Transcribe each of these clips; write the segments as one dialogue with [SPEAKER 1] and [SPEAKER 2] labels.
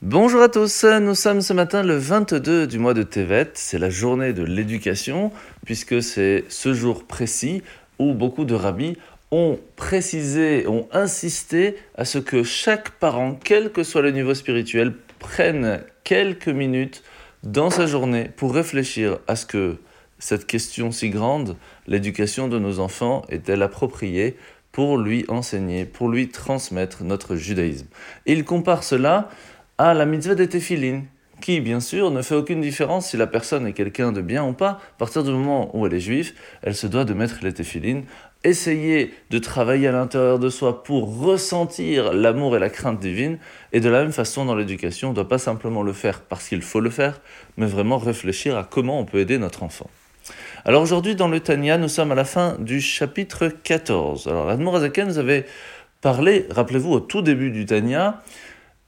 [SPEAKER 1] Bonjour à tous, nous sommes ce matin le 22 du mois de Tevet, c'est la journée de l'éducation, puisque c'est ce jour précis où beaucoup de rabbis ont précisé, ont insisté à ce que chaque parent, quel que soit le niveau spirituel, prenne quelques minutes dans sa journée pour réfléchir à ce que cette question si grande, l'éducation de nos enfants, est-elle appropriée pour lui enseigner, pour lui transmettre notre judaïsme. Et il compare cela à la mitzvah des téphilines, qui, bien sûr, ne fait aucune différence si la personne est quelqu'un de bien ou pas. À partir du moment où elle est juive, elle se doit de mettre les téphilines, essayer de travailler à l'intérieur de soi pour ressentir l'amour et la crainte divine. Et de la même façon, dans l'éducation, on ne doit pas simplement le faire parce qu'il faut le faire, mais vraiment réfléchir à comment on peut aider notre enfant. Alors aujourd'hui, dans le Tanya, nous sommes à la fin du chapitre 14. Alors l'Admorazaken nous avait parlé, rappelez-vous, au tout début du Tanya,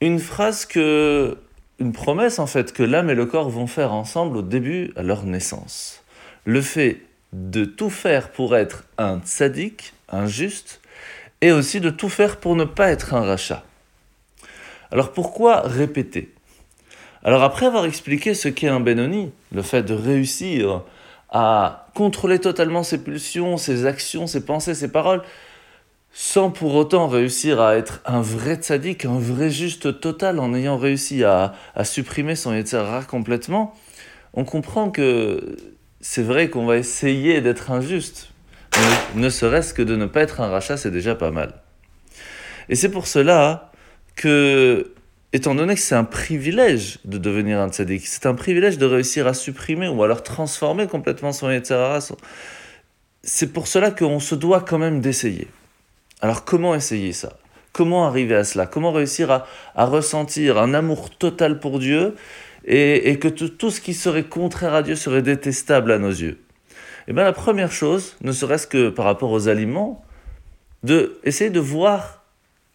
[SPEAKER 1] une phrase que, une promesse en fait, que l'âme et le corps vont faire ensemble au début à leur naissance. Le fait de tout faire pour être un tzaddik, un juste, et aussi de tout faire pour ne pas être un rachat. Alors pourquoi répéter? Alors après avoir expliqué ce qu'est un Benoni, le fait de réussir à contrôler totalement ses pulsions, ses actions, ses pensées, ses paroles, sans pour autant réussir à être un vrai tzaddik, un vrai juste total, en ayant réussi à, supprimer son Yetzirah complètement, on comprend que c'est vrai qu'on va essayer d'être injuste. Mais ne serait-ce que de ne pas être un rachat, c'est déjà pas mal. Et c'est pour cela que, étant donné que c'est un privilège de devenir un tzaddik, c'est un privilège de réussir à supprimer ou alors transformer complètement son Yetzirah, c'est pour cela qu'on se doit quand même d'essayer. Alors comment essayer ça? Comment arriver à cela? Comment réussir à, ressentir un amour total pour Dieu et, que tout ce qui serait contraire à Dieu serait détestable à nos yeux? Eh bien la première chose, ne serait-ce que par rapport aux aliments, de essayer de voir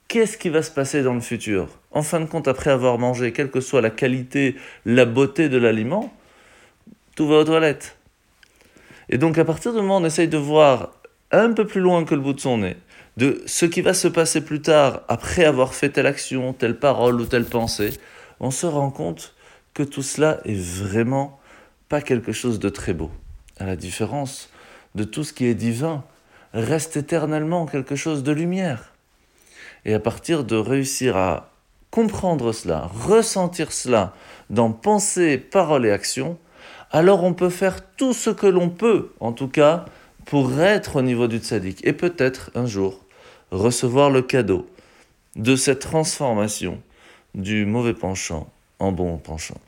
[SPEAKER 1] qu'est-ce qui va se passer dans le futur. En fin de compte, après avoir mangé, quelle que soit la qualité, la beauté de l'aliment, tout va aux toilettes. Et donc à partir du moment où on essaye de voir un peu plus loin que le bout de son nez, de ce qui va se passer plus tard après avoir fait telle action, telle parole ou telle pensée, on se rend compte que tout cela est vraiment pas quelque chose de très beau. À la différence de tout ce qui est divin, reste éternellement quelque chose de lumière. Et à partir de réussir à comprendre cela, ressentir cela dans pensée, parole et action, alors on peut faire tout ce que l'on peut, en tout cas, pour être au niveau du tzaddik. Et peut-être un jour recevoir le cadeau de cette transformation du mauvais penchant en bon penchant.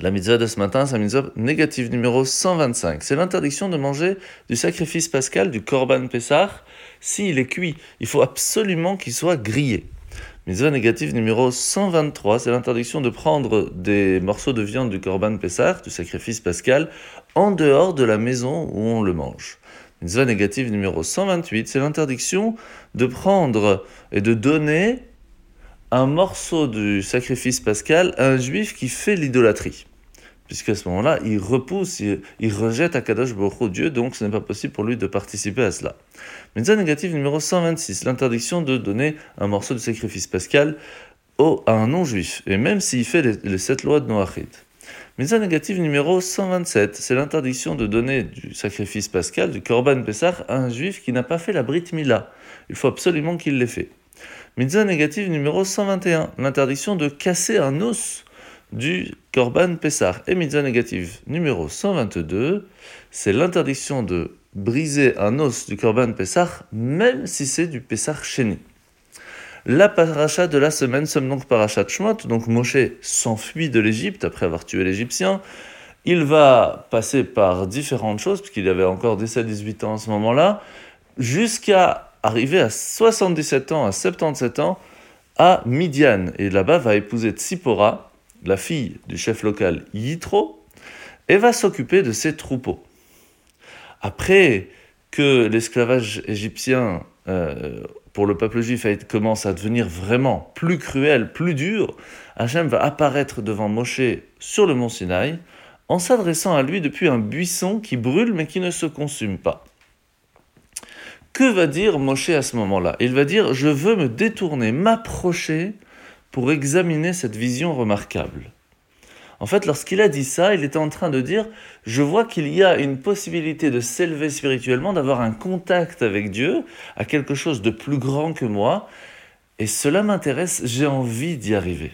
[SPEAKER 1] La mitzvah de ce matin, c'est la mitzvah négative numéro 125. C'est l'interdiction de manger du sacrifice pascal du korban Pessah s'il est cuit. Il faut absolument qu'il soit grillé. Mitzvah négative numéro 123, c'est l'interdiction de prendre des morceaux de viande du korban Pessah, du sacrifice pascal, en dehors de la maison où on le mange. Mitzvah négative numéro 128, c'est l'interdiction de prendre et de donner un morceau du sacrifice pascal à un juif qui fait l'idolâtrie. Puisqu'à ce moment-là, il repousse, il, rejette Akadosh Baruch Dieu, donc ce n'est pas possible pour lui de participer à cela. Mitzvah négative numéro 126, l'interdiction de donner un morceau du sacrifice pascal au, à un non-juif, et même s'il fait les, sept lois de Noachid. Mitzvah négative numéro 127, c'est l'interdiction de donner du sacrifice pascal, du Korban Pessah, à un juif qui n'a pas fait la Brit Mila. Il faut absolument qu'il l'ait fait. Mitzvah négative numéro 121, l'interdiction de casser un os du Korban Pessah. Et mitzvah négative numéro 122, c'est l'interdiction de briser un os du Korban Pessah, même si c'est du Pessah chéni. La paracha de la semaine sommes donc paracha de Shmot, donc Moshe s'enfuit de l'Égypte après avoir tué l'Égyptien. Il va passer par différentes choses, puisqu'il avait encore 17-18 ans à ce moment-là, jusqu'à arriver à 77 ans, à 77 ans, à Midian. Et là-bas va épouser Tsipora, la fille du chef local Yitro, et va s'occuper de ses troupeaux. Après que l'esclavage égyptien euh, pour le peuple juif commence à devenir vraiment plus cruel, plus dur, Hachem va apparaître devant Moshe sur le mont Sinaï en s'adressant à lui depuis un buisson qui brûle mais qui ne se consume pas. Que va dire Moshe à ce moment-là? Il va dire Je veux me détourner, m'approcher pour examiner cette vision remarquable. En fait, lorsqu'il a dit ça, il était en train de dire, je vois qu'il y a une possibilité de s'élever spirituellement, d'avoir un contact avec Dieu, à quelque chose de plus grand que moi, et cela m'intéresse, j'ai envie d'y arriver.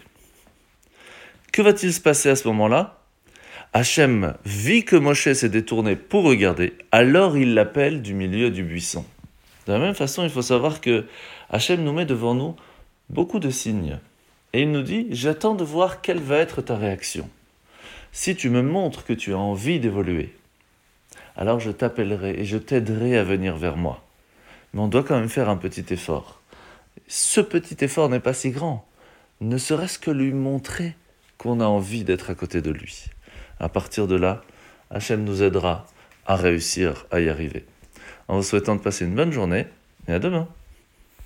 [SPEAKER 1] Que va-t-il se passer à ce moment-là? Hachem vit que Moshe s'est détourné pour regarder, alors il l'appelle du milieu du buisson. De la même façon, il faut savoir que Hachem nous met devant nous beaucoup de signes. Et il nous dit, j'attends de voir quelle va être ta réaction. Si tu me montres que tu as envie d'évoluer, alors je t'appellerai et je t'aiderai à venir vers moi. Mais on doit quand même faire un petit effort. Ce petit effort n'est pas si grand, ne serait-ce que lui montrer qu'on a envie d'être à côté de lui. À partir de là, Hachem nous aidera à réussir à y arriver. En vous souhaitant de passer une bonne journée et à demain.